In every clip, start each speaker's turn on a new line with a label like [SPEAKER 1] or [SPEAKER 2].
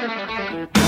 [SPEAKER 1] Thank you.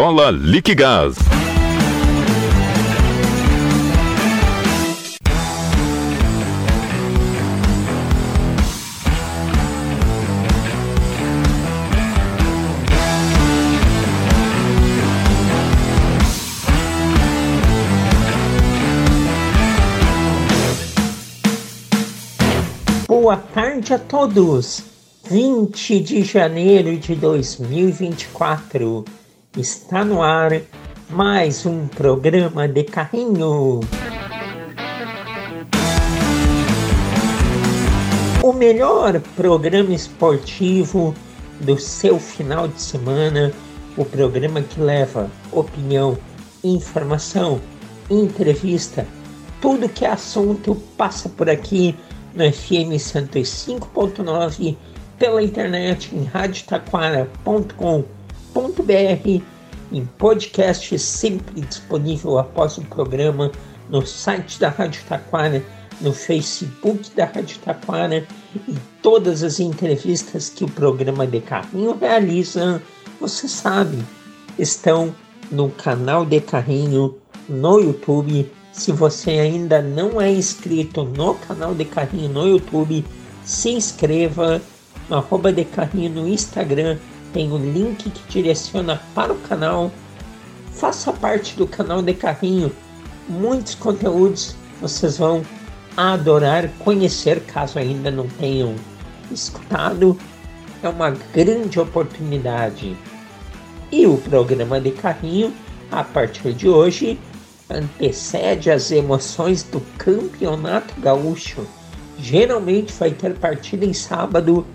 [SPEAKER 1] Viola Liquigás.
[SPEAKER 2] Boa tarde a todos! 20 de janeiro de 2024 Está no ar mais um programa de carrinho. O melhor programa esportivo do seu final de semana, o programa que leva opinião, informação, entrevista, tudo que é assunto passa por aqui no FM 105.9 pela internet em radiotaquara.com.br www.radiotaquara.com.br em podcast sempre disponível após o programa no site da Rádio Taquara, no Facebook da Rádio Taquara e todas as entrevistas que o programa de Carrinho realiza, você sabe, estão no canal de Carrinho no YouTube. Se você ainda não é inscrito no canal de Carrinho no YouTube, se inscreva no arroba de Carrinho no Instagram tem o link que direciona para o canal. Faça parte do canal de carrinho. Muitos conteúdos vocês vão adorar conhecer caso ainda não tenham escutado. É uma grande oportunidade. E o programa de carrinho, a partir de hoje, antecede as emoções do Campeonato Gaúcho. Geralmente vai ter partida em sábado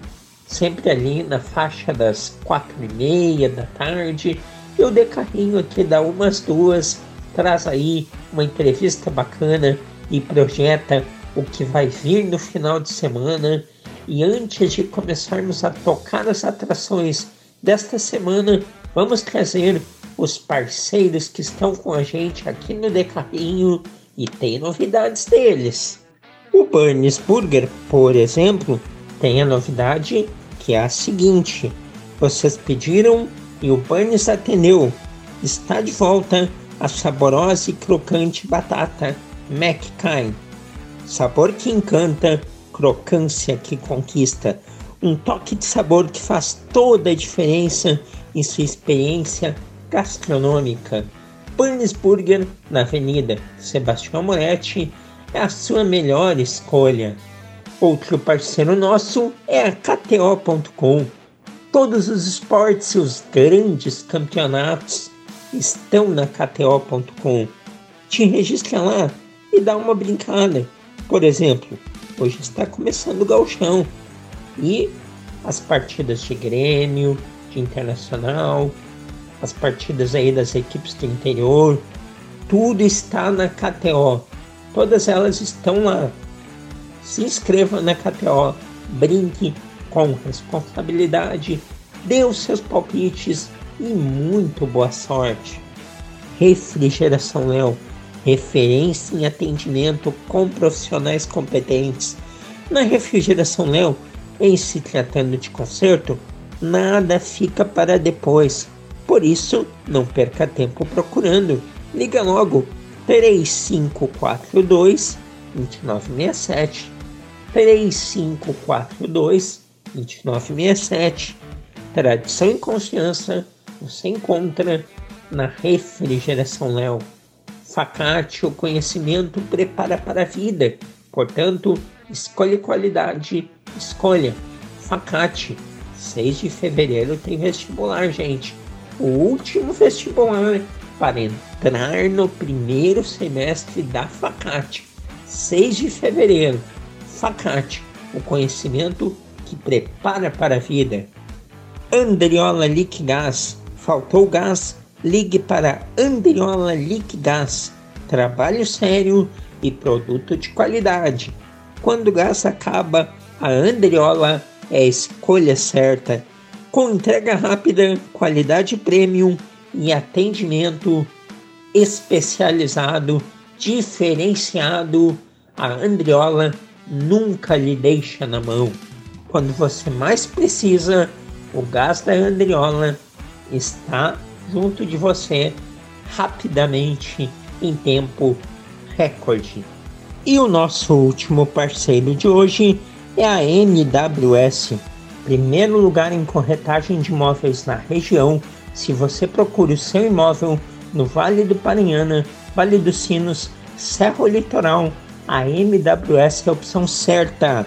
[SPEAKER 2] sempre ali na faixa das quatro e meia da tarde. E o De Carrinho aqui dá umas duas, traz aí uma entrevista bacana e projeta o que vai vir no final de semana. E antes de começarmos a tocar as atrações desta semana, vamos trazer os parceiros que estão com a gente aqui no De Carrinho e tem novidades deles. O Burns Burger, por exemplo, tem a novidade que é a seguinte: vocês pediram e o Burns atendeu. Está de volta a saborosa e crocante batata McCain. Sabor que encanta, crocância que conquista. Um toque de sabor que faz toda a diferença em sua experiência gastronômica. Burns Burger na Avenida Sebastião Moretti é a sua melhor escolha. Outro parceiro nosso é a KTO.com. Todos os esportes e os grandes campeonatos estão na KTO.com. Te registra lá e dá uma brincada. Por exemplo, hoje está começando o galchão e as partidas de Grêmio, de Internacional, as partidas aí das equipes do interior, tudo está na KTO. Todas elas estão lá se inscreva na KTO, brinque com responsabilidade, dê os seus palpites e muito boa sorte. Refrigeração Léo, referência em atendimento com profissionais competentes. Na Refrigeração Léo, em se tratando de conserto, nada fica para depois. Por isso, não perca tempo procurando. Liga logo 3542 2967 3542 2967. Tradição e confiança você encontra na Refrigeração Léo. Facate, o conhecimento prepara para a vida. Portanto, escolha qualidade, escolha. Facate. 6 de fevereiro tem vestibular, gente. O último vestibular para entrar no primeiro semestre da Facate. 6 de fevereiro. Facate, o conhecimento que prepara para a vida. Andriola Liquigás. Faltou gás? Ligue para Andriola Liquigás. Trabalho sério e produto de qualidade. Quando o gás acaba, a Andriola é a escolha certa. Com entrega rápida, qualidade premium e atendimento especializado, diferenciado, a Andriola nunca lhe deixa na mão. Quando você mais precisa, o gás da Andriola está junto de você rapidamente em tempo recorde. E o nosso último parceiro de hoje é a MWS, primeiro lugar em corretagem de imóveis na região. Se você procura o seu imóvel no Vale do Paranhana, Vale dos Sinos, Serra Litoral, a MWS é a opção certa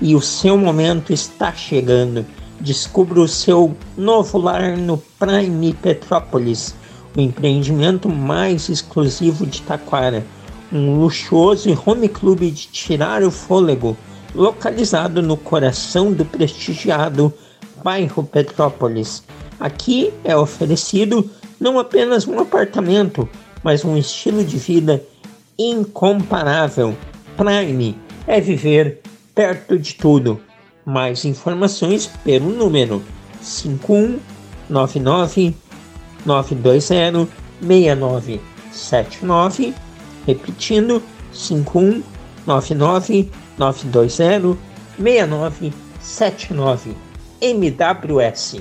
[SPEAKER 2] e o seu momento está chegando. Descubra o seu novo lar no Prime Petrópolis, o empreendimento mais exclusivo de Taquara, um luxuoso home club de tirar o fôlego, localizado no coração do prestigiado bairro Petrópolis. Aqui é oferecido não apenas um apartamento, mas um estilo de vida incomparável. Prime é viver perto de tudo. Mais informações pelo número 5199 920 6979, repetindo 5199 920 6979 MWS.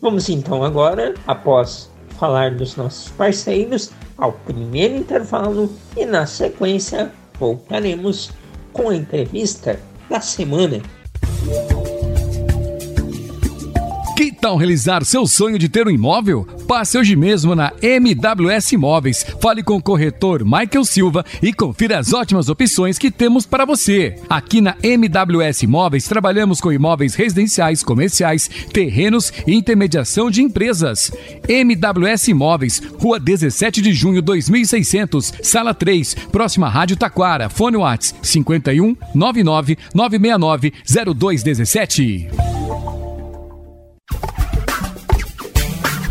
[SPEAKER 2] Vamos então agora, após falar dos nossos parceiros, ao primeiro intervalo e na sequência voltaremos com a entrevista da semana.
[SPEAKER 3] Que tal realizar seu sonho de ter um imóvel? Passe hoje mesmo na MWS Imóveis. Fale com o corretor Michael Silva e confira as ótimas opções que temos para você. Aqui na MWS Imóveis trabalhamos com imóveis residenciais, comerciais, terrenos e intermediação de empresas. MWS Imóveis, Rua 17 de Junho 2600, Sala 3, próxima Rádio Taquara. Fone Whats 51 99 969 0217.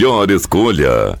[SPEAKER 1] melhor escolha.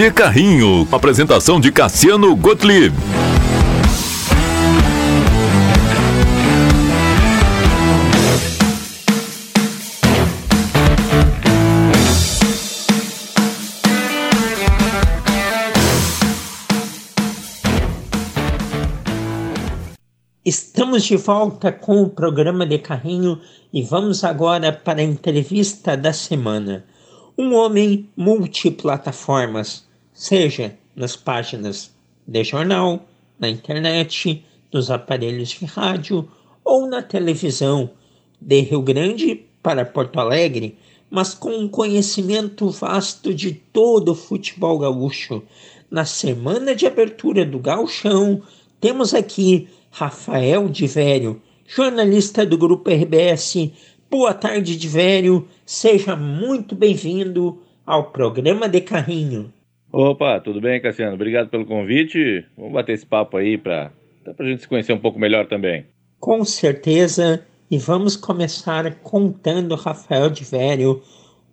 [SPEAKER 1] de Carrinho. Apresentação de Cassiano Gottlieb.
[SPEAKER 2] Estamos de volta com o programa de carrinho e vamos agora para a entrevista da semana. Um homem multiplataformas, seja nas páginas de jornal, na internet, nos aparelhos de rádio ou na televisão, de Rio Grande para Porto Alegre, mas com um conhecimento vasto de todo o futebol gaúcho. Na semana de abertura do Gauchão, temos aqui Rafael de Vério, jornalista do Grupo RBS. Boa tarde, de Vério. Seja muito bem-vindo ao programa de Carrinho.
[SPEAKER 4] Opa, tudo bem, Cassiano? Obrigado pelo convite. Vamos bater esse papo aí para a gente se conhecer um pouco melhor também.
[SPEAKER 2] Com certeza. E vamos começar contando, Rafael de Velho,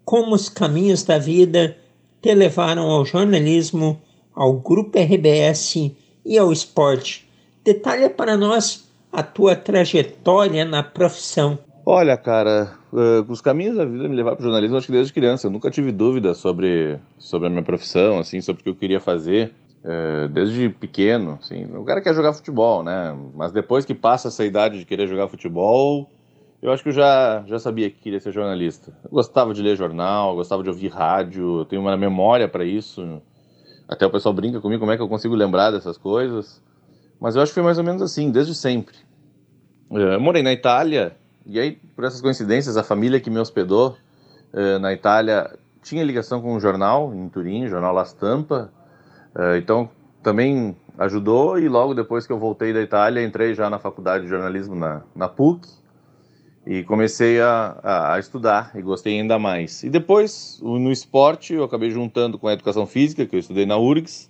[SPEAKER 2] como os caminhos da vida te levaram ao jornalismo, ao Grupo RBS e ao esporte. Detalha para nós a tua trajetória na profissão.
[SPEAKER 4] Olha, cara, uh, os caminhos da vida me levaram para o jornalismo, acho que desde criança. Eu nunca tive dúvida sobre, sobre a minha profissão, assim, sobre o que eu queria fazer. Uh, desde pequeno, assim, o cara quer jogar futebol, né? Mas depois que passa essa idade de querer jogar futebol, eu acho que eu já, já sabia que queria ser jornalista. Eu gostava de ler jornal, gostava de ouvir rádio, tenho uma memória para isso. Até o pessoal brinca comigo como é que eu consigo lembrar dessas coisas. Mas eu acho que foi mais ou menos assim, desde sempre. Uh, eu morei na Itália e aí, por essas coincidências, a família que me hospedou eh, na Itália tinha ligação com um jornal em Turim, jornal La Stampa. Eh, então, também ajudou. E logo depois que eu voltei da Itália, entrei já na faculdade de jornalismo na, na PUC e comecei a, a, a, estudar e gostei ainda mais. E depois, no esporte, eu acabei juntando com a educação física, que eu estudei na URGS,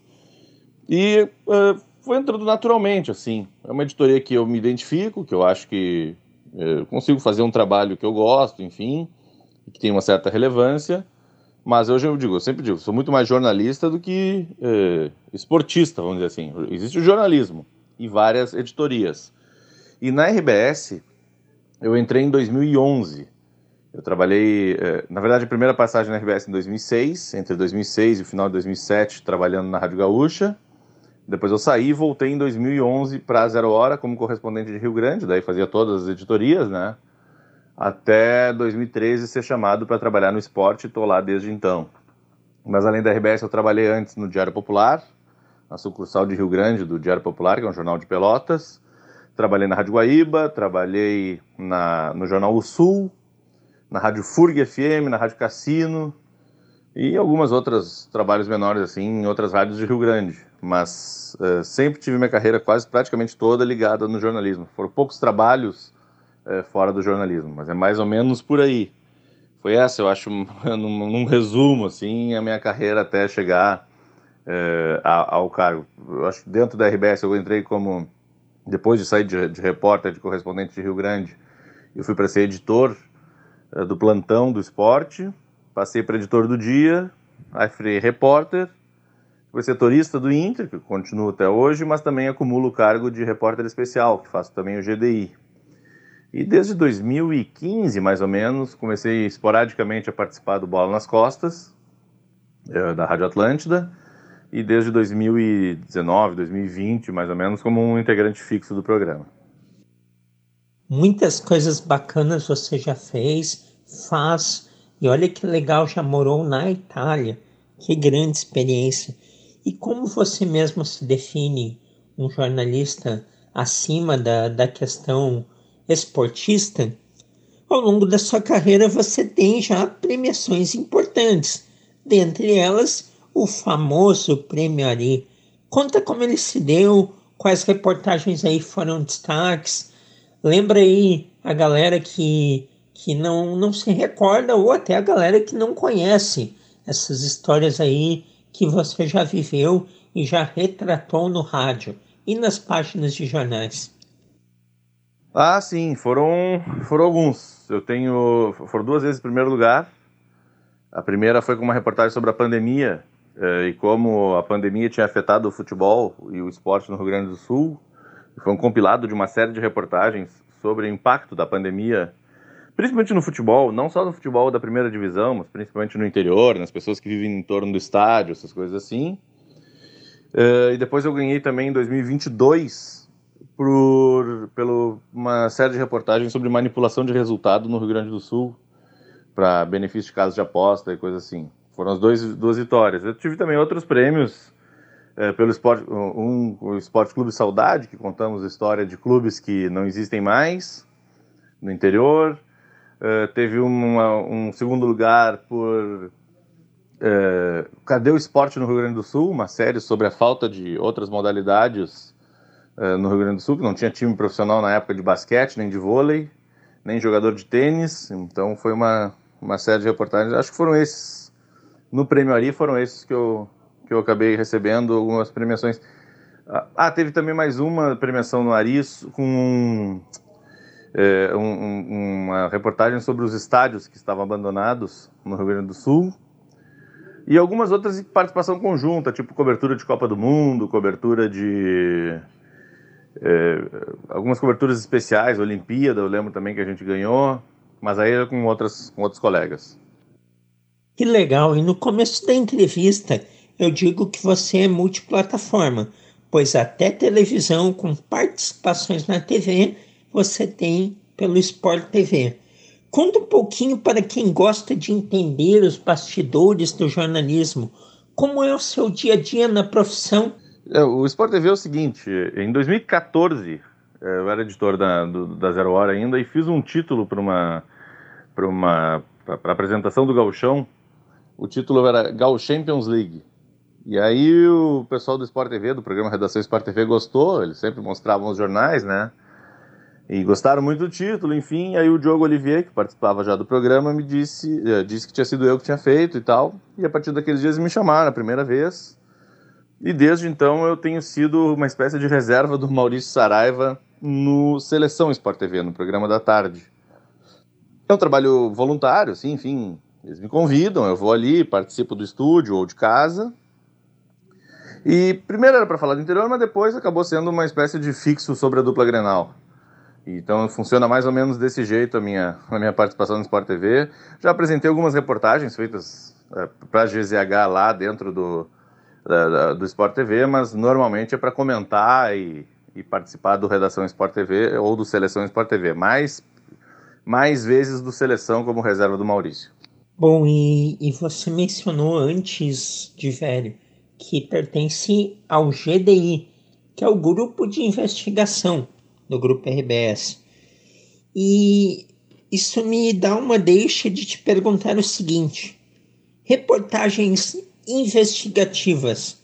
[SPEAKER 4] e uh, foi entrando naturalmente, assim. É uma editoria que eu me identifico, que eu acho que eu consigo fazer um trabalho que eu gosto, enfim, que tem uma certa relevância, mas hoje eu digo, eu sempre digo, sou muito mais jornalista do que é, esportista, vamos dizer assim. Existe o jornalismo e várias editorias. E na RBS, eu entrei em 2011. Eu trabalhei, é, na verdade, a primeira passagem na RBS em 2006, entre 2006 e o final de 2007, trabalhando na Rádio Gaúcha. Depois eu saí e voltei em 2011 para Zero Hora como correspondente de Rio Grande, daí fazia todas as editorias, né? Até 2013 ser chamado para trabalhar no esporte estou lá desde então. Mas além da RBS, eu trabalhei antes no Diário Popular, na sucursal de Rio Grande do Diário Popular, que é um jornal de Pelotas. Trabalhei na Rádio Guaíba, trabalhei na, no Jornal O Sul, na Rádio Furg FM, na Rádio Cassino e algumas outras trabalhos menores assim em outras rádios de Rio Grande mas uh, sempre tive minha carreira quase praticamente toda ligada no jornalismo. Foram poucos trabalhos uh, fora do jornalismo, mas é mais ou menos por aí. Foi essa, eu acho, num, num resumo, assim, a minha carreira até chegar uh, ao cargo. Eu acho que dentro da RBS eu entrei como, depois de sair de, de repórter, de correspondente de Rio Grande, eu fui para ser editor do plantão do esporte, passei para editor do dia, aí fui repórter, Fui setorista do Inter, que continuo até hoje, mas também acumulo o cargo de repórter especial, que faço também o GDI. E desde 2015, mais ou menos, comecei esporadicamente a participar do Bola nas Costas, é, da Rádio Atlântida, e desde 2019, 2020, mais ou menos, como um integrante fixo do programa.
[SPEAKER 2] Muitas coisas bacanas você já fez, faz, e olha que legal, já morou na Itália. Que grande experiência. E como você mesmo se define um jornalista acima da, da questão esportista, Ao longo da sua carreira, você tem já premiações importantes, dentre elas o famoso Prêmio Ari. Conta como ele se deu, quais reportagens aí foram destaques. Lembra aí a galera que, que não, não se recorda ou até a galera que não conhece essas histórias aí que você já viveu e já retratou no rádio e nas páginas de jornais.
[SPEAKER 4] Ah, sim, foram, foram alguns. Eu tenho. Foram duas vezes em primeiro lugar. A primeira foi com uma reportagem sobre a pandemia eh, e como a pandemia tinha afetado o futebol e o esporte no Rio Grande do Sul. Foi um compilado de uma série de reportagens sobre o impacto da pandemia, principalmente no futebol, não só no futebol da primeira divisão, mas principalmente no interior, nas pessoas que vivem em torno do estádio, essas coisas assim. Uh, e depois eu ganhei também em 2022 por pelo, uma série de reportagens sobre manipulação de resultado no Rio Grande do Sul para benefício de casas de aposta e coisas assim. Foram as dois, duas vitórias. Eu tive também outros prêmios uh, pelo esporte, um, o Esporte Clube Saudade, que contamos a história de clubes que não existem mais no interior. Uh, teve uma, um segundo lugar por é, Cadê o Esporte no Rio Grande do Sul? Uma série sobre a falta de outras modalidades é, no Rio Grande do Sul, que não tinha time profissional na época de basquete, nem de vôlei, nem jogador de tênis. Então foi uma, uma série de reportagens. Acho que foram esses. No Prêmio Ari foram esses que eu, que eu acabei recebendo algumas premiações. Ah, teve também mais uma premiação no Ari com é, um, uma reportagem sobre os estádios que estavam abandonados no Rio Grande do Sul e algumas outras em participação conjunta, tipo cobertura de Copa do Mundo, cobertura de. É, algumas coberturas especiais, Olimpíada, eu lembro também que a gente ganhou, mas aí com, outras, com outros colegas.
[SPEAKER 2] Que legal! E no começo da entrevista eu digo que você é multiplataforma, pois até televisão com participações na TV você tem pelo Sport TV. Conta um pouquinho para quem gosta de entender os bastidores do jornalismo. Como é o seu dia a dia na profissão?
[SPEAKER 4] É, o Sport TV é o seguinte: em 2014, é, eu era editor da, do, da Zero Hora ainda e fiz um título para uma para uma apresentação do Gauchão. O título era Gal Champions League. E aí o pessoal do Sport TV, do programa Redação Sport TV, gostou. Eles sempre mostravam os jornais, né? E gostaram muito do título, enfim. Aí o Diogo Olivier, que participava já do programa, me disse, eh, disse que tinha sido eu que tinha feito e tal. E a partir daqueles dias me chamaram a primeira vez. E desde então eu tenho sido uma espécie de reserva do Maurício Saraiva no Seleção Sport TV, no programa da tarde. É um trabalho voluntário, sim, enfim. Eles me convidam, eu vou ali, participo do estúdio ou de casa. E primeiro era para falar do interior, mas depois acabou sendo uma espécie de fixo sobre a dupla Grenal. Então funciona mais ou menos desse jeito a minha, a minha participação no Sport TV. Já apresentei algumas reportagens feitas é, para a GZH lá dentro do, da, do Sport TV, mas normalmente é para comentar e, e, participar do Redação Sport TV ou do Seleção Sport TV. Mais, mais vezes do Seleção como reserva do Maurício.
[SPEAKER 2] Bom, e, e você mencionou antes de velho que pertence ao GDI, que é o Grupo de Investigação no grupo RBS. E isso me dá uma deixa de te perguntar o seguinte: reportagens investigativas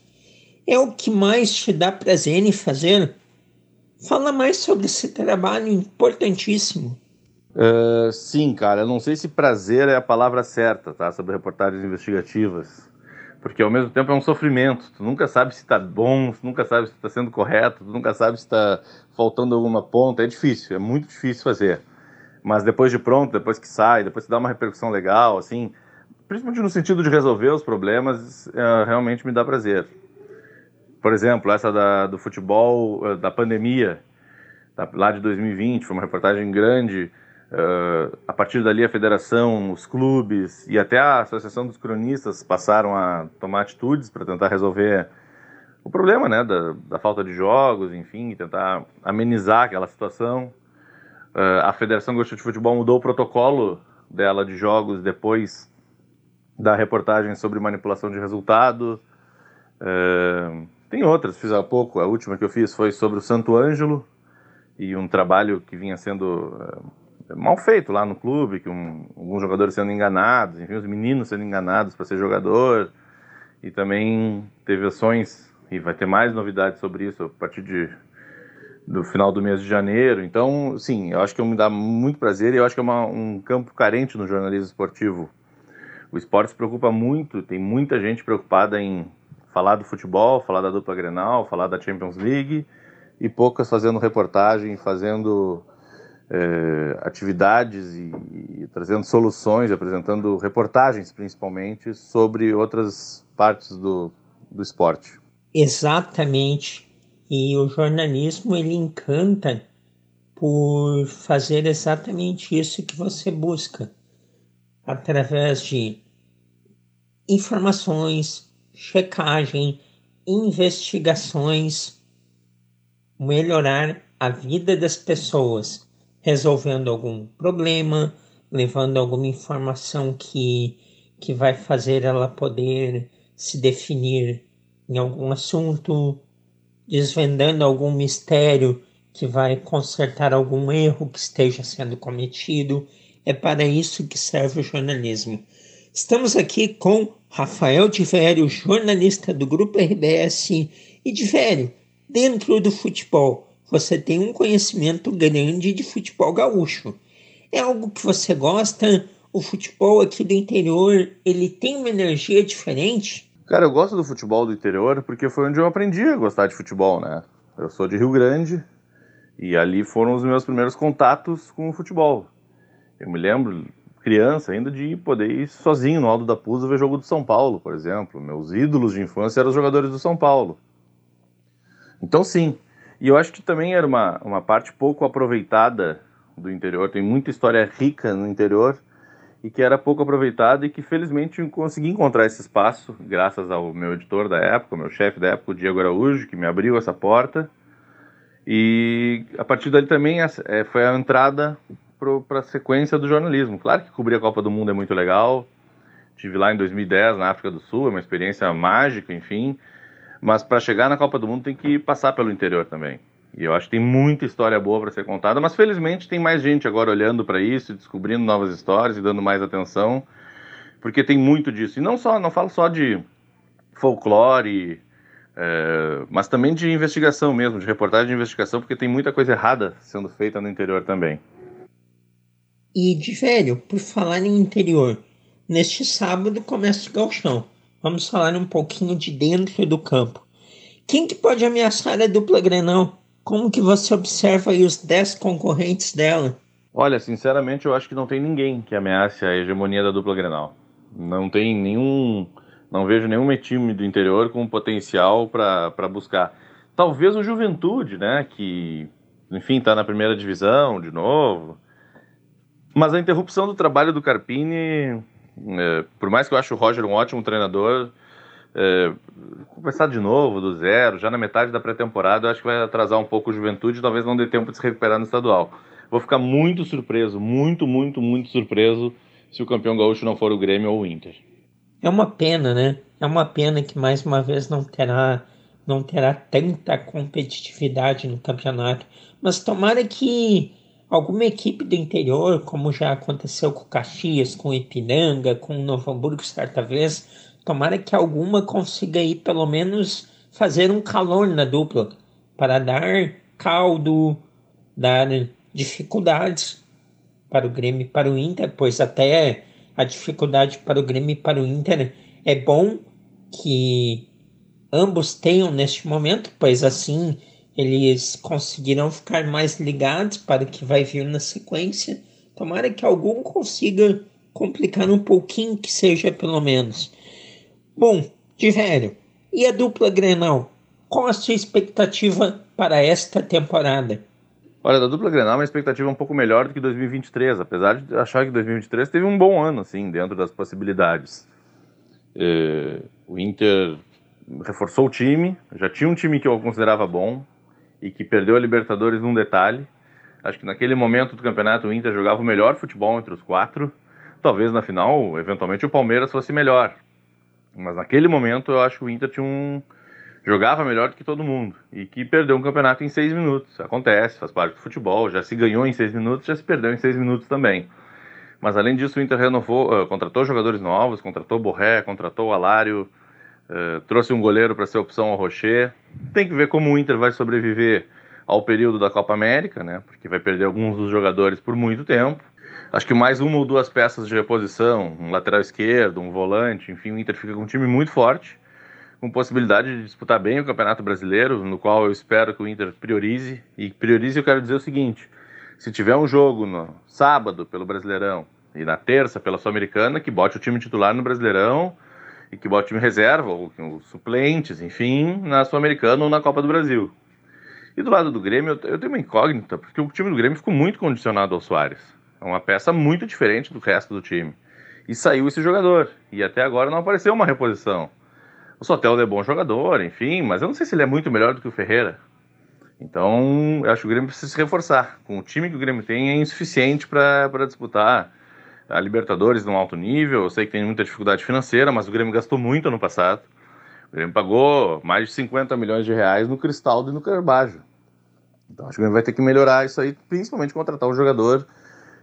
[SPEAKER 2] é o que mais te dá prazer em fazer? Fala mais sobre esse trabalho importantíssimo.
[SPEAKER 4] Uh, sim, cara. Eu não sei se prazer é a palavra certa, tá? Sobre reportagens investigativas porque ao mesmo tempo é um sofrimento. Tu nunca sabe se está bom, tu nunca sabe se está sendo correto, tu nunca sabe se está faltando alguma ponta. É difícil, é muito difícil fazer. Mas depois de pronto, depois que sai, depois que dá uma repercussão legal, assim, principalmente no sentido de resolver os problemas, é, realmente me dá prazer. Por exemplo, essa da, do futebol, eh, da pandemia, da, lá de 2020, foi uma reportagem grande Uh, a partir dali, a federação, os clubes e até a Associação dos Cronistas passaram a tomar atitudes para tentar resolver o problema né, da, da, falta de jogos, enfim, tentar amenizar aquela situação. Uh, a Federação Gaúcha de Futebol mudou o protocolo dela de jogos depois da reportagem sobre manipulação de resultado. Uh, tem outras, fiz há pouco. A última que eu fiz foi sobre o Santo Ângelo e um trabalho que vinha sendo mal feito lá no clube, que um, alguns jogadores sendo enganados, enfim, os meninos sendo enganados para ser jogador. E também teve ações, e vai ter mais novidades sobre isso a partir de, do final do mês de janeiro. Então, sim, eu acho que me dá muito prazer e eu acho que é uma, um campo carente no jornalismo esportivo. O esporte se preocupa muito, tem muita gente preocupada em falar do futebol, falar da dupla Grenal, falar da Champions League e poucas fazendo reportagem, fazendo é, atividades e, e, trazendo soluções, apresentando reportagens principalmente sobre outras partes do, do esporte.
[SPEAKER 2] Exatamente. E o jornalismo ele encanta por fazer exatamente isso que você busca, através de informações, checagem, investigações, melhorar a vida das pessoas, resolvendo algum problema, levando alguma informação que, que vai fazer ela poder se definir em algum assunto, desvendando algum mistério que vai consertar algum erro que esteja sendo cometido. É para isso que serve o jornalismo. Estamos aqui com Rafael de Vério, jornalista do Grupo RBS. E de Vério, dentro do futebol, você tem um conhecimento grande de futebol gaúcho. É algo que você gosta? O futebol aqui do interior, ele tem uma energia diferente?
[SPEAKER 4] Cara, eu gosto do futebol do interior porque foi onde eu aprendi a gostar de futebol, né? Eu sou de Rio Grande e ali foram os meus primeiros contatos com o futebol. Eu me lembro criança ainda de poder ir sozinho no Aldo da Pusa ver jogo do São Paulo, por exemplo. Meus ídolos de infância eram os jogadores do São Paulo. Então, sim. E eu acho que também era uma, uma parte pouco aproveitada do interior. Tem muita história rica no interior e que era pouco aproveitada e que felizmente consegui encontrar esse espaço graças ao meu editor da época, meu chefe da época, o Diego Araújo, que me abriu essa porta. E a partir dali também é, foi a entrada para a sequência do jornalismo. Claro que cobrir a Copa do Mundo é muito legal. Tive lá em 2010 na África do Sul, é uma experiência mágica, enfim. Mas para chegar na Copa do Mundo tem que passar pelo interior também. E eu acho que tem muita história boa para ser contada, mas felizmente tem mais gente agora olhando para isso, descobrindo novas histórias e dando mais atenção, porque tem muito disso. E não só, não falo só de folclore, é, mas também de investigação mesmo, de reportagem de investigação, porque tem muita coisa errada sendo feita no interior também.
[SPEAKER 2] E de velho, por falar em interior, neste sábado começa o galchão. Vamos falar um pouquinho de dentro do campo. Quem que pode ameaçar a dupla Grenal? Como que você observa aí os 10 concorrentes dela?
[SPEAKER 4] Olha, sinceramente, eu acho que não tem ninguém que ameace a hegemonia da dupla Grenal. Não tem nenhum, não vejo nenhum time do interior com potencial para buscar. Talvez o Juventude, né, que enfim está na primeira divisão de novo, mas a interrupção do trabalho do Carpini, por mais que eu ache o Roger um ótimo treinador, é, começar de novo, do zero, já na metade da pré-temporada, eu acho que vai atrasar um pouco o Juventude, talvez não dê tempo de se recuperar no estadual. Vou ficar muito surpreso, muito, muito, muito surpreso se o campeão gaúcho não for o Grêmio ou o Inter.
[SPEAKER 2] É uma pena, né? É uma pena que mais uma vez não terá não terá tanta competitividade no campeonato, mas tomara que alguma equipe do interior, como já aconteceu com Caxias, com Ipiranga, com Novo Hamburgo certa vez, tomara que alguma consiga aí pelo menos fazer um calor na dupla para dar caldo, dar dificuldades para o Grêmio e para o Inter, pois até a dificuldade para o Grêmio e para o Inter é bom que ambos tenham neste momento, pois assim eles conseguirão ficar mais ligados para o que vai vir na sequência. Tomara que algum consiga complicar um pouquinho, que seja pelo menos. Bom, de velho, e a dupla Grenal? Qual a sua expectativa para esta temporada?
[SPEAKER 4] Olha, da dupla Grenal, uma expectativa um pouco melhor do que 2023, apesar de achar que 2023 teve um bom ano, assim, dentro das possibilidades. É, o Inter reforçou o time, já tinha um time que eu considerava bom, e que perdeu a Libertadores num detalhe. Acho que naquele momento do campeonato o Inter jogava o melhor futebol entre os quatro. Talvez na final, eventualmente, o Palmeiras fosse melhor. Mas naquele momento eu acho que o Inter tinha um, jogava melhor do que todo mundo e que perdeu um campeonato em seis minutos. Acontece, faz parte do futebol. Já se ganhou em seis minutos, já se perdeu em seis minutos também. Mas além disso, o Inter renovou, uh, contratou jogadores novos, contratou Borré, contratou Alário, uh, trouxe um goleiro para ser opção ao Rocher. Tem que ver como o Inter vai sobreviver ao período da Copa América, né? Porque vai perder alguns dos jogadores por muito tempo. Acho que mais uma ou duas peças de reposição, um lateral esquerdo, um volante, enfim, o Inter fica com um time muito forte com possibilidade de disputar bem o Campeonato Brasileiro, no qual eu espero que o Inter priorize. E priorize eu quero dizer o seguinte: se tiver um jogo no sábado pelo Brasileirão e na terça pela Sul-Americana, que bote o time titular no Brasileirão e que bote o time reserva, ou os suplentes, enfim, na Sul-Americana ou na Copa do Brasil. E do lado do Grêmio, eu tenho uma incógnita, porque o time do Grêmio ficou muito condicionado ao Soares. É uma peça muito diferente do resto do time. E saiu esse jogador. E até agora não apareceu uma reposição. O Soteldo é bom jogador, enfim, mas eu não sei se ele é muito melhor do que o Ferreira. Então, eu acho que o Grêmio precisa se reforçar. Com o time que o Grêmio tem, é insuficiente para disputar a Libertadores num alto nível. Eu sei que tem muita dificuldade financeira, mas o Grêmio gastou muito ano passado. O Grêmio pagou mais de 50 milhões de reais no Cristaldo e no Carbajo. Então, acho que o Grêmio vai ter que melhorar isso aí, principalmente contratar um jogador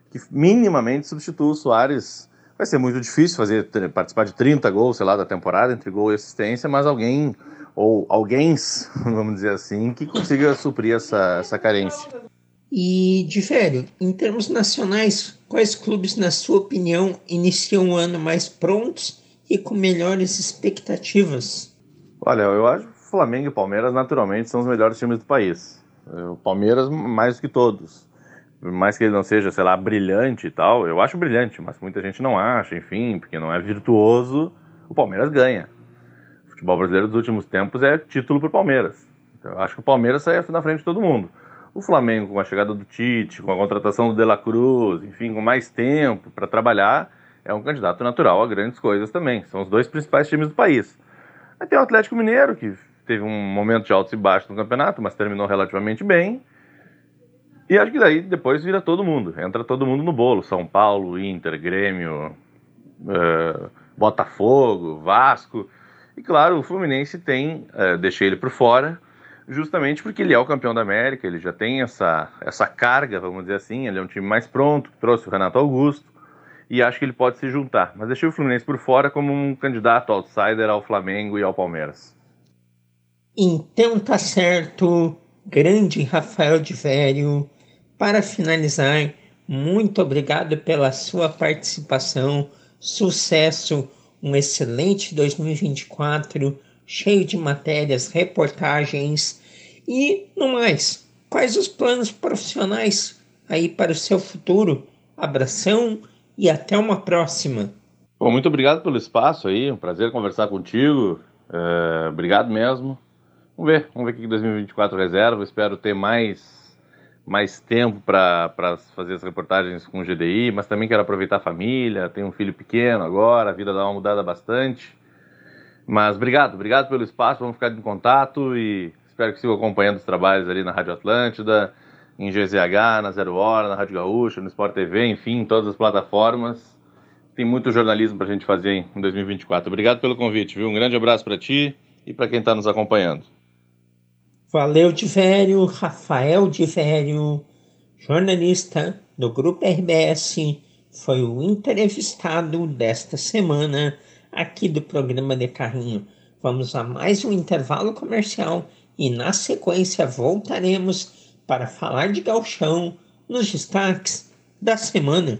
[SPEAKER 4] que minimamente substitua o Soares Vai ser muito difícil fazer participar de 30 gols, sei lá, da temporada, entre gol e assistência, mas alguém, ou alguém, vamos dizer assim, que consiga suprir essa, essa carência.
[SPEAKER 2] E, de velho, em termos nacionais, quais clubes, na sua opinião, iniciam o ano mais prontos e com melhores expectativas?
[SPEAKER 4] Olha, eu acho que Flamengo e Palmeiras, naturalmente, são os melhores times do país. O Palmeiras, mais do que todos por mais que ele não seja, sei lá, brilhante e tal, eu acho brilhante, mas muita gente não acha, enfim, porque não é virtuoso, o Palmeiras ganha. O futebol brasileiro dos últimos tempos é título para o Palmeiras. Então, eu acho que o Palmeiras sai na frente de todo mundo. O Flamengo, com a chegada do Tite, com a contratação do De La Cruz, enfim, com mais tempo para trabalhar, é um candidato natural a grandes coisas também. São os dois principais times do país. Aí tem o Atlético Mineiro, que teve um momento de altos e baixos no campeonato, mas terminou relativamente bem. E acho que daí depois vira todo mundo, entra todo mundo no bolo. São Paulo, Inter, Grêmio, uh, Botafogo, Vasco. E claro, o Fluminense tem, uh, deixei ele por fora, justamente porque ele é o campeão da América, ele já tem essa, essa carga, vamos dizer assim, ele é um time mais pronto, trouxe o Renato Augusto, e acho que ele pode se juntar. Mas deixei o Fluminense por fora como um candidato outsider ao Flamengo e ao Palmeiras.
[SPEAKER 2] Então tá certo, grande Rafael de Velho. Para finalizar, muito obrigado pela sua participação, sucesso, um excelente 2024, cheio de matérias, reportagens e, no mais, quais os planos profissionais aí para o seu futuro? Abração e até uma próxima.
[SPEAKER 4] Bom, muito obrigado pelo espaço aí, um prazer conversar contigo. É, obrigado mesmo. Vamos ver, vamos ver o que 2024 reserva. Espero ter mais mais tempo para fazer as reportagens com o GDI, mas também quero aproveitar a família, tenho um filho pequeno agora, a vida dá uma mudada bastante. Mas obrigado, obrigado pelo espaço, vamos ficar em contato e espero que sigam acompanhando os trabalhos ali na Rádio Atlântida, em GZH, na Zero Hora, na Rádio Gaúcha, no Sport TV, enfim, em todas as plataformas. Tem muito jornalismo para a gente fazer em 2024. Obrigado pelo convite, viu? Um grande abraço para ti e para quem está nos acompanhando.
[SPEAKER 2] Valeu de velho, Rafael de velho, jornalista do Grupo RBS, foi o entrevistado desta semana aqui do programa de carrinho. Vamos a mais um intervalo comercial e na sequência voltaremos para falar de galchão nos destaques da semana.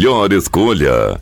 [SPEAKER 1] melhor escolha.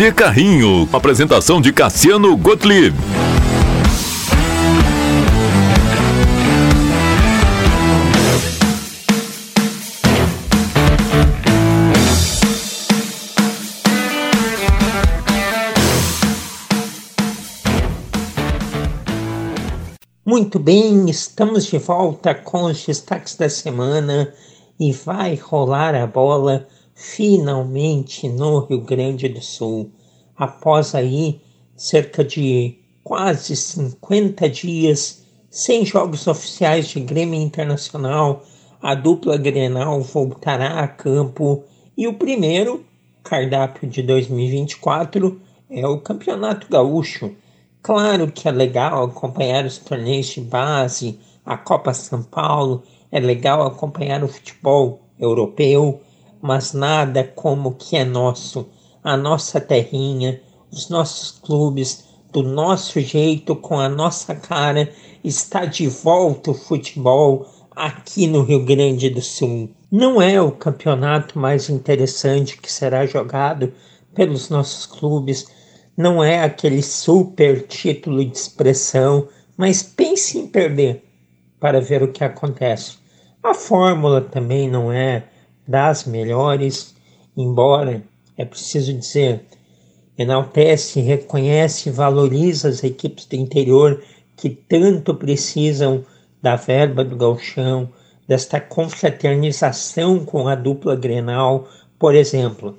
[SPEAKER 1] de Carrinho. Apresentação de Cassiano Gottlieb.
[SPEAKER 2] Muito bem, estamos de volta com os destaques da semana e vai rolar a bola finalmente no Rio Grande do Sul, após aí cerca de quase 50 dias sem jogos oficiais de Grêmio Internacional, a dupla Grenal voltará a campo e o primeiro cardápio de 2024 é o Campeonato Gaúcho. Claro que é legal acompanhar os torneios de base, a Copa São Paulo, é legal acompanhar o futebol europeu, mas nada como o que é nosso, a nossa terrinha, os nossos clubes, do nosso jeito, com a nossa cara, está de volta o futebol aqui no Rio Grande do Sul. Não é o campeonato mais interessante que será jogado pelos nossos clubes, não é aquele super título de expressão, mas pense em perder para ver o que acontece. A fórmula também não é das melhores, embora, é preciso dizer, enaltece, reconhece e valoriza as equipes do interior que tanto precisam da verba do galchão, desta confraternização com a dupla Grenal, por exemplo.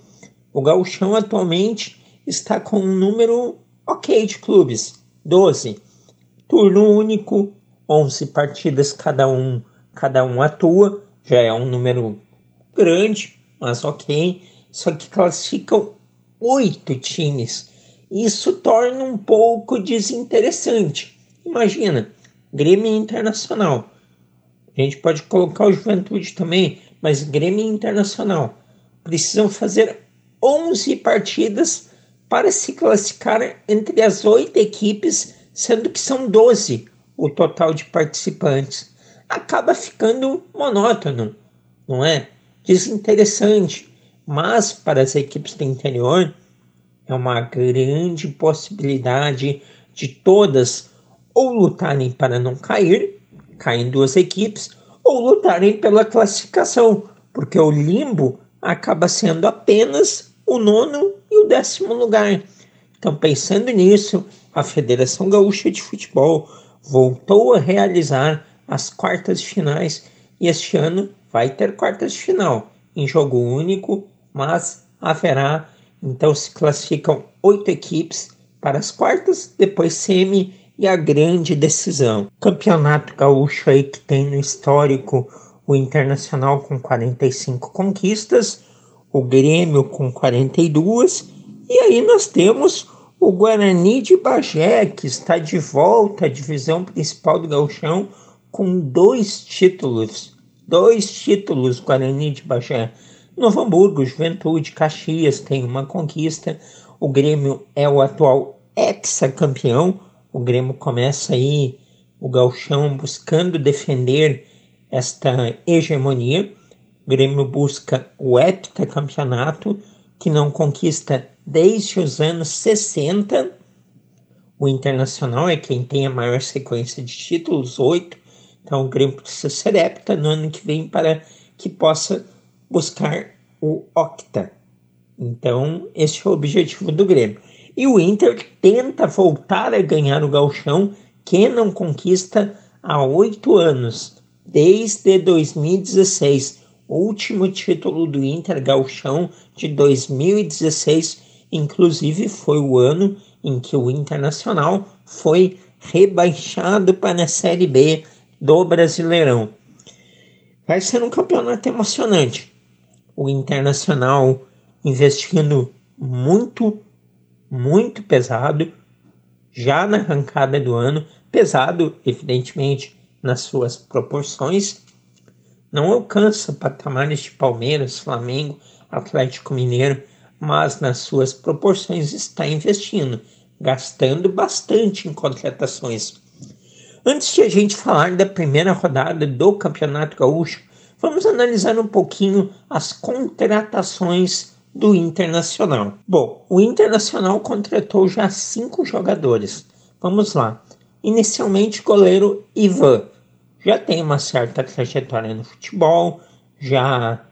[SPEAKER 2] O galchão atualmente está com um número ok de clubes, 12. Turno único, 11 partidas cada um, cada um atua, já é um número grande, mas ok. Só que classificam oito times. Isso torna um pouco desinteressante. Imagina, Grêmio Internacional. A gente pode colocar o Juventude também, mas Grêmio Internacional. precisam fazer 11 partidas para se classificar entre as oito equipes, sendo que são 12 o total de participantes. Acaba ficando monótono, não é? Desinteressante. Mas para as equipes do interior é uma grande possibilidade de todas ou lutarem para não cair, caem duas equipes, ou lutarem pela classificação, porque o limbo acaba sendo apenas o nono e o décimo lugar. Então, pensando nisso, a Federação Gaúcha de Futebol voltou a realizar as quartas finais e este ano vai ter quartas de final em jogo único, mas haverá então se classificam oito equipes para as quartas, depois semi e a grande decisão. Campeonato gaúcho aí que tem no histórico o Internacional com 45 conquistas, o Grêmio com 42 e aí nós temos o Guarani de Bagé que está de volta à divisão principal do gauchão com dois títulos, dois títulos Guarani de Bagé. Novo Hamburgo, Juventude, Caxias tem uma conquista. O Grêmio é o atual ex-campeão. O Grêmio começa aí o galchão buscando defender esta hegemonia. O Grêmio busca o heptacampeonato, que não conquista desde os anos 60. O Internacional é quem tem a maior sequência de títulos, oito. Então o Grêmio precisa ser hepta no ano que vem para que possa buscar o octa. Então, esse é o objetivo do Grêmio. E o Inter tenta voltar a ganhar o galchão que não conquista há oito anos, desde 2016. O último título do Inter Galchão de 2016, inclusive foi o ano em que o Internacional foi rebaixado para a Série B do Brasileirão. Vai ser um campeonato emocionante. O Internacional investindo muito muito pesado, já na arrancada do ano, pesado, evidentemente, nas suas proporções, não alcança patamares de Palmeiras, Flamengo, Atlético Mineiro, mas nas suas proporções está investindo, gastando bastante em contratações. Antes de a gente falar da primeira rodada do Campeonato Gaúcho, vamos analisar um pouquinho as contratações do Internacional. Bom, o Internacional contratou já cinco jogadores. Vamos lá. Inicialmente, goleiro Ivan. Já tem uma certa trajetória no futebol, já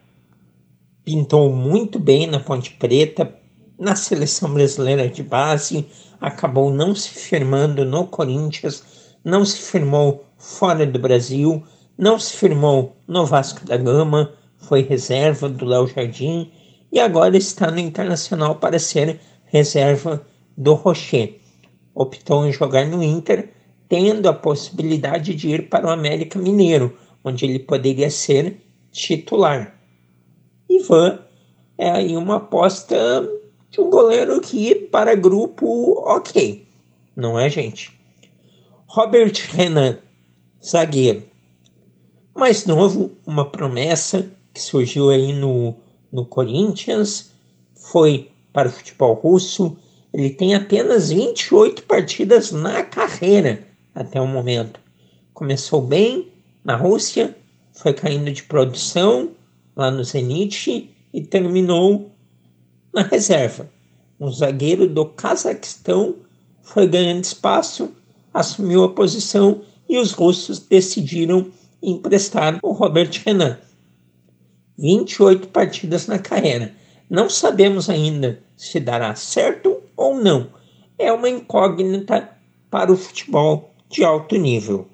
[SPEAKER 2] pintou muito bem na Ponte Preta, na seleção brasileira de base, acabou não se firmando no Corinthians, não se firmou fora do Brasil, não se firmou no Vasco da Gama, foi reserva do Léo Jardim e agora está no Internacional para ser reserva do Rocher. Optou em jogar no Inter, tendo a possibilidade de ir para o América Mineiro, onde ele poderia ser titular. Ivan é aí uma aposta de um goleiro que para grupo ok, não é gente? Robert Renan, zagueiro. Mais novo, uma promessa que surgiu aí no no Corinthians, foi para o futebol russo. Ele tem apenas 28 partidas na carreira até o momento. Começou bem na Rússia, foi caindo de produção lá no Zenit e terminou na reserva. Um zagueiro do Cazaquistão foi ganhando espaço, assumiu a posição e os russos decidiram emprestar o Robert Renan. 28 partidas na carreira. Não sabemos ainda se dará certo ou não. É uma incógnita para o futebol de alto nível.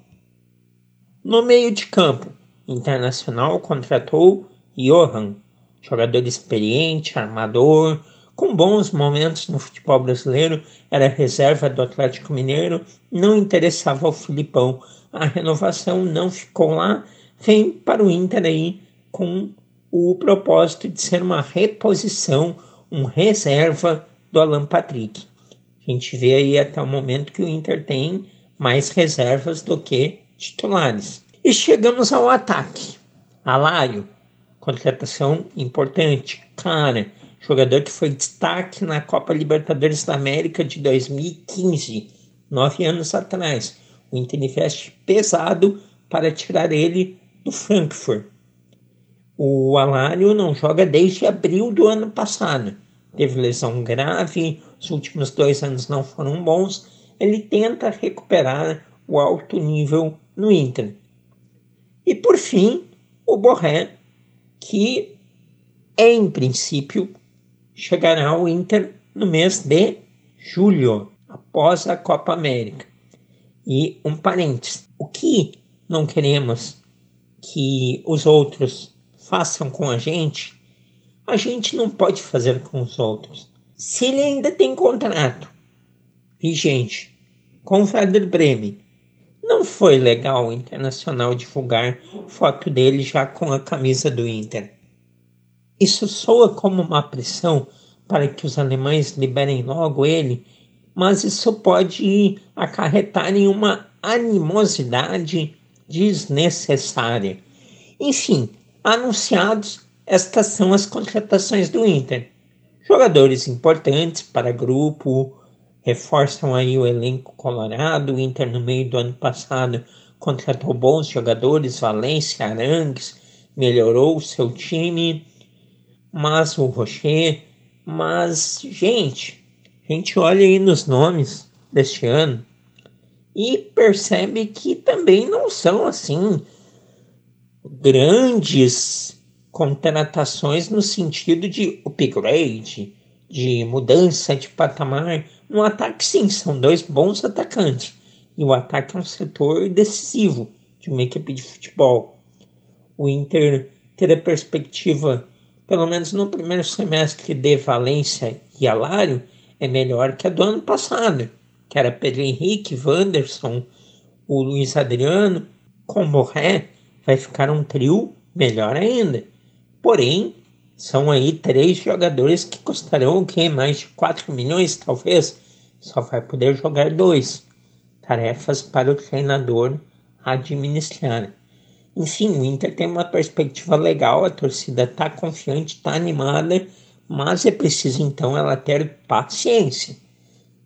[SPEAKER 2] No meio de campo, Internacional contratou Johan, jogador experiente, armador, com bons momentos no futebol brasileiro, era reserva do Atlético Mineiro, não interessava ao Filipão. A renovação não ficou lá, vem para o Inter aí com o propósito de ser uma reposição, um reserva do Alan Patrick. A gente vê aí até o momento que o Inter tem mais reservas do que titulares. E chegamos ao ataque. Alaio contratação importante, cara, jogador que foi destaque na Copa Libertadores da América de 2015, nove anos atrás. O Inter investe pesado para tirar ele do Frankfurt. O Alário não joga desde abril do ano passado. Teve lesão grave, os últimos dois anos não foram bons. Ele tenta recuperar o alto nível no Inter. E por fim, o Borré, que em princípio chegará ao Inter no mês de julho, após a Copa América. E um parênteses: o que não queremos que os outros façam com a gente, a gente não pode fazer com os outros. Se ele ainda tem contrato vigente com o Werder Bremen, não foi legal o Internacional divulgar foto dele já com a camisa do Inter. Isso soa como uma pressão para que os alemães liberem logo ele, mas isso pode acarretar em uma animosidade desnecessária. Enfim, anunciados, estas são as contratações do Inter. Jogadores importantes para grupo, reforçam aí o elenco colorado. O Inter no meio do ano passado contratou bons jogadores, Valência, Arangues, melhorou o seu time, mas o Rocher, mas gente, a gente olha aí nos nomes deste ano e percebe que também não são assim grandes contratações no sentido de upgrade, de mudança de patamar. No ataque, sim, são dois bons atacantes. E o ataque é um setor decisivo de uma equipe de futebol. O Inter ter a perspectiva, pelo menos no primeiro semestre, de Valência e Alário, é melhor que a do ano passado, que era Pedro Henrique, Wanderson, o Luiz Adriano, com Borré, vai ficar um trio melhor ainda. Porém, são aí três jogadores que custarão o quê? Mais de 4 milhões, talvez? Só vai poder jogar dois. Tarefas para o treinador administrar. Enfim, o Inter tem uma perspectiva legal, a torcida está confiante, está animada, mas é preciso então ela ter paciência.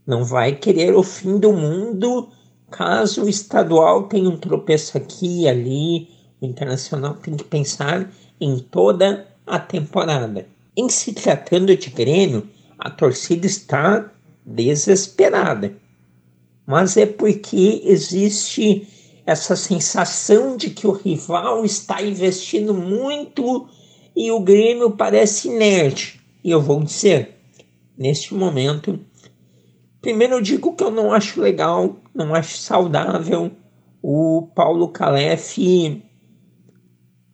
[SPEAKER 2] Não vai querer o fim do mundo caso o estadual tenha um tropeço aqui e ali, o Internacional tem que pensar em toda a temporada. Em se tratando de Grêmio, a torcida está desesperada. Mas é porque existe essa sensação de que o rival está investindo muito e o Grêmio parece inerte. E eu vou dizer, neste momento, primeiro eu digo que eu não acho legal, não acho saudável o Paulo Calef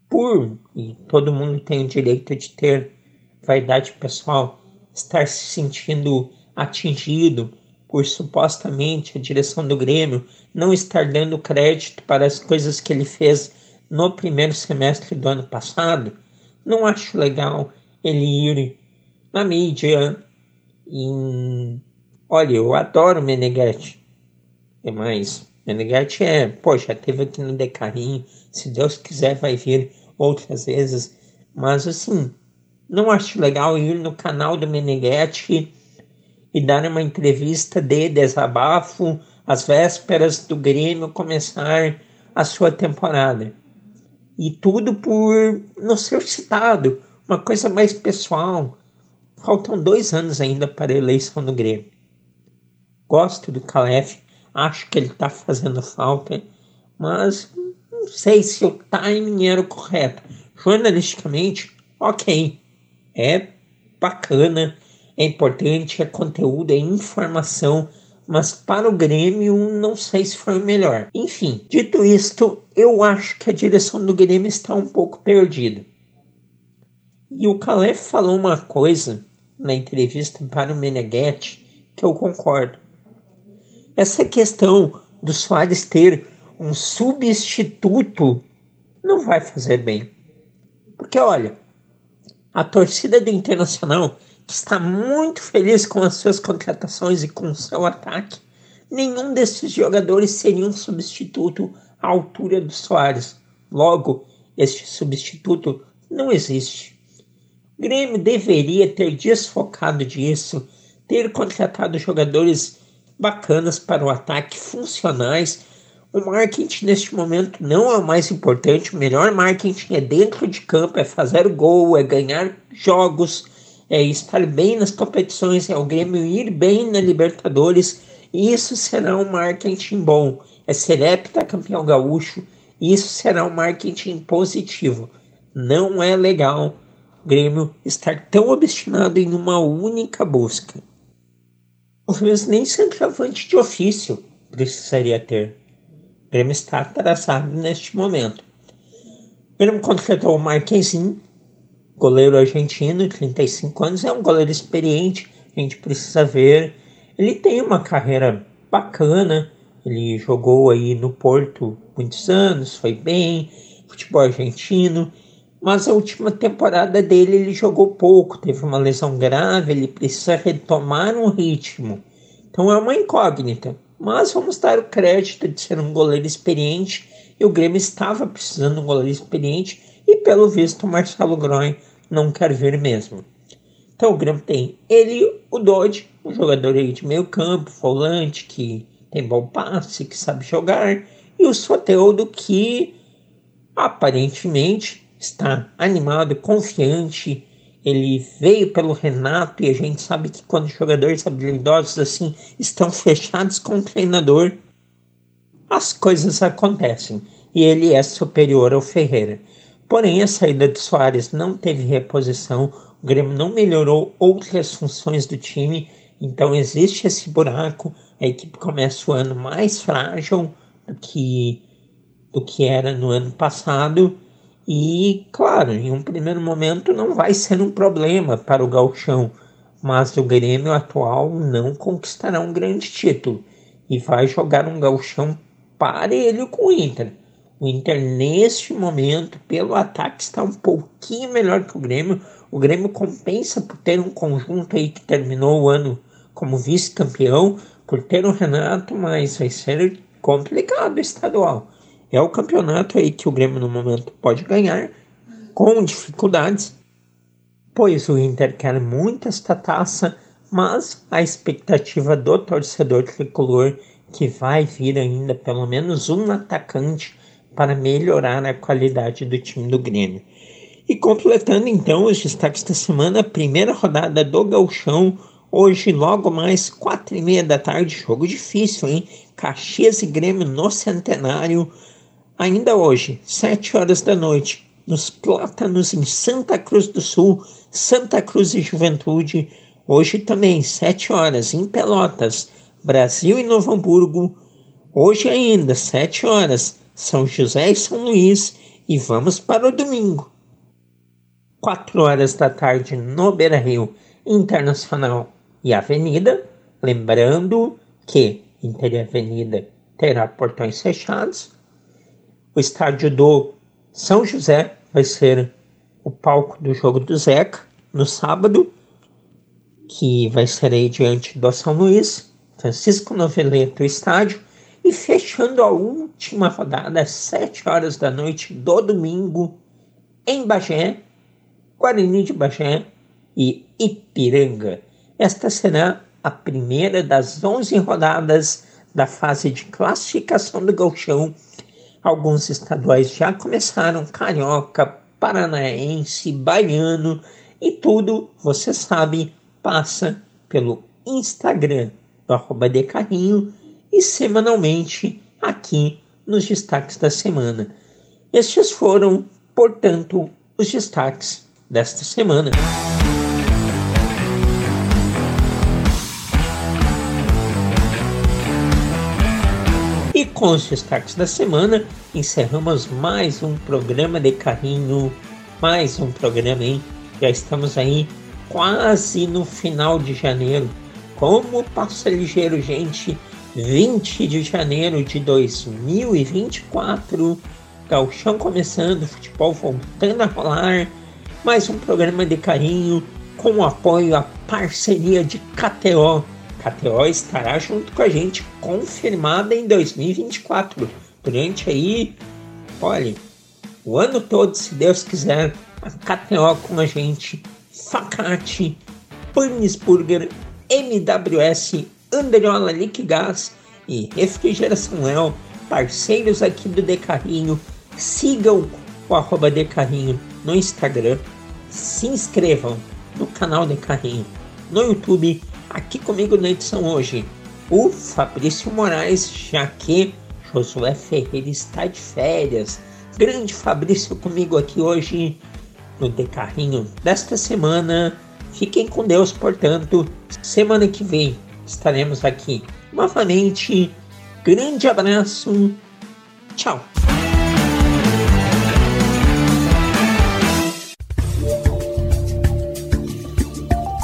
[SPEAKER 2] por, e todo mundo tem o direito de ter vaidade pessoal, estar se sentindo atingido por supostamente a direção do Grêmio não estar dando crédito para as coisas que ele fez no primeiro semestre do ano passado, não acho legal ele ir na mídia em... Olha, eu adoro Meneghetti, mas Meneghetti é, poxa, teve aqui no Decarim, se Deus quiser vai vir outras vezes, mas assim, não acho legal ir no canal do Meneghetti e dar uma entrevista de desabafo às vésperas do Grêmio começar a sua temporada. E tudo por não ser citado, uma coisa mais pessoal. Faltam dois anos ainda para a eleição do Grêmio. Gosto do Calef, acho que ele está fazendo falta, mas não sei se o timing era o correto. Jornalisticamente, ok, é bacana, é importante, é conteúdo, é informação, mas para o Grêmio não sei se foi o melhor. Enfim, dito isto, eu acho que a direção do Grêmio está um pouco perdida. E o Calef falou uma coisa na entrevista para o Meneghetti que eu concordo. Essa questão do Soares ter um substituto não vai fazer bem. Porque olha, a torcida do Internacional está muito feliz com as suas contratações e com seu ataque. Nenhum desses jogadores seria um substituto à altura do Soares. Logo, este substituto não existe. O Grêmio deveria ter desfocado disso, ter contratado jogadores bacanas para o ataque, funcionais. O marketing neste momento não é o mais importante, o melhor marketing é dentro de campo, é fazer gol, é ganhar jogos, é estar bem nas competições, é o Grêmio ir bem na Libertadores. Isso será um marketing bom. É ser heptacampeão gaúcho, isso será um marketing positivo. Não é legal o Grêmio estar tão obstinado em uma única busca. Talvez nem centroavante de ofício precisaria ter. O Grêmio está atrasado neste momento. O Grêmio contratou o Marquezinho, goleiro argentino, 35 anos, é um goleiro experiente, a gente precisa ver. Ele tem uma carreira bacana, ele jogou aí no Porto muitos anos, foi bem, futebol argentino, mas a última temporada dele ele jogou pouco, teve uma lesão grave, ele precisa retomar um ritmo. Então é uma incógnita, mas vamos dar o crédito de ser um goleiro experiente e o Grêmio estava precisando de um goleiro experiente e pelo visto Marcelo Groen não quer ver mesmo. Então o Grêmio tem ele, o Dodge, um jogador aí de meio campo, volante, que tem bom passe, que sabe jogar, e o Soteldo que aparentemente está animado, confiante. Ele veio pelo Renato e a gente sabe que quando jogadores habilidosos assim estão fechados com o treinador, as coisas acontecem e ele é superior ao Ferreira. Porém, a saída de Soares não teve reposição, o Grêmio não melhorou outras funções do time, então existe esse buraco. A equipe começa o ano mais frágil do que, do que era no ano passado. E, claro, em um primeiro momento não vai ser um problema para o Galchão, mas o Grêmio atual não conquistará um grande título e vai jogar um Galchão parelho com o Inter. O Inter, neste momento, pelo ataque, está um pouquinho melhor que o Grêmio. O Grêmio compensa por ter um conjunto aí que terminou o ano como vice-campeão, por ter o Renato, mas vai ser complicado estadual. É o campeonato aí que o Grêmio no momento pode ganhar com dificuldades, pois o Inter quer muito esta taça, mas a expectativa do torcedor tricolor que vai vir ainda pelo menos um atacante para melhorar a qualidade do time do Grêmio. E completando então os destaques da semana, primeira rodada do Galchão, hoje logo mais quatro e meia da tarde, jogo difícil, hein? Caxias e Grêmio no Centenário, ainda hoje, sete horas da noite, nos Plátanos em Santa Cruz do Sul, Santa Cruz e Juventude, hoje também, sete horas, em Pelotas, Brasil e Novo Hamburgo, hoje ainda, sete horas, são José e São Luís e vamos para o domingo. 4 horas da tarde no Beira Rio Internacional e Avenida. Lembrando que Inter Avenida terá portões fechados. O estádio do São José vai ser o palco do jogo do Zeca no sábado, que vai ser aí diante do São Luís. Francisco Noveleto, estádio. E fechando a última rodada, às 7 horas da noite do domingo, em Bagé, Guarani de Bagé e Ipiranga. Esta será a primeira das 11 rodadas da fase de classificação do Gauchão. Alguns estaduais já começaram, Carioca, Paranaense, Baiano e tudo, você sabe, passa pelo Instagram do arroba de carrinho e semanalmente aqui nos destaques da semana. Estes foram, portanto, os destaques desta semana. E com os destaques da semana, encerramos mais um programa de carrinho, mais um programa, hein? Já estamos aí quase no final de janeiro. Como passa ligeiro, gente! 20 de janeiro de 2024. Galchão começando, futebol voltando a rolar. Mais um programa de carinho com o apoio, a parceria de KTO. KTO estará junto com a gente, confirmada em 2024. Durante aí, olha, o ano todo, se Deus quiser, a KTO com a gente, Facate, Burger, MWS, Andriola Liquigás e Refrigeração Léo, parceiros aqui do Decarrinho. Sigam o arroba Decarrinho no Instagram. Se inscrevam no canal Decarrinho no YouTube. Aqui comigo na edição hoje, o Fabrício Moraes, já que Josué Ferreira está de férias. Grande Fabrício comigo aqui hoje no Decarrinho desta semana. Fiquem com Deus, portanto. Semana que vem estaremos aqui novamente. Grande abraço. Tchau.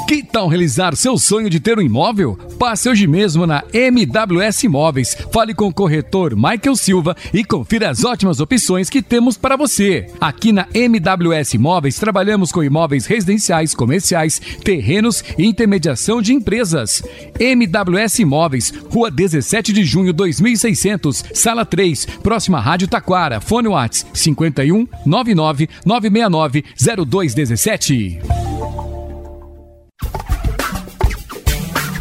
[SPEAKER 3] Que tal realizar seu sonho de ter um imóvel? Passe hoje mesmo na MWS Imóveis. Fale com o corretor Michael Silva e confira as ótimas opções que temos para você. Aqui na MWS Imóveis trabalhamos com imóveis residenciais, comerciais, terrenos e intermediação de empresas. MWS Imóveis, Rua 17 de Junho 2600, Sala 3, próxima Rádio Taquara. Fone Whats 51 99 969 0217.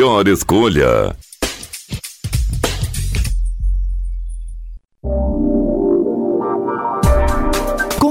[SPEAKER 1] melhor escolha.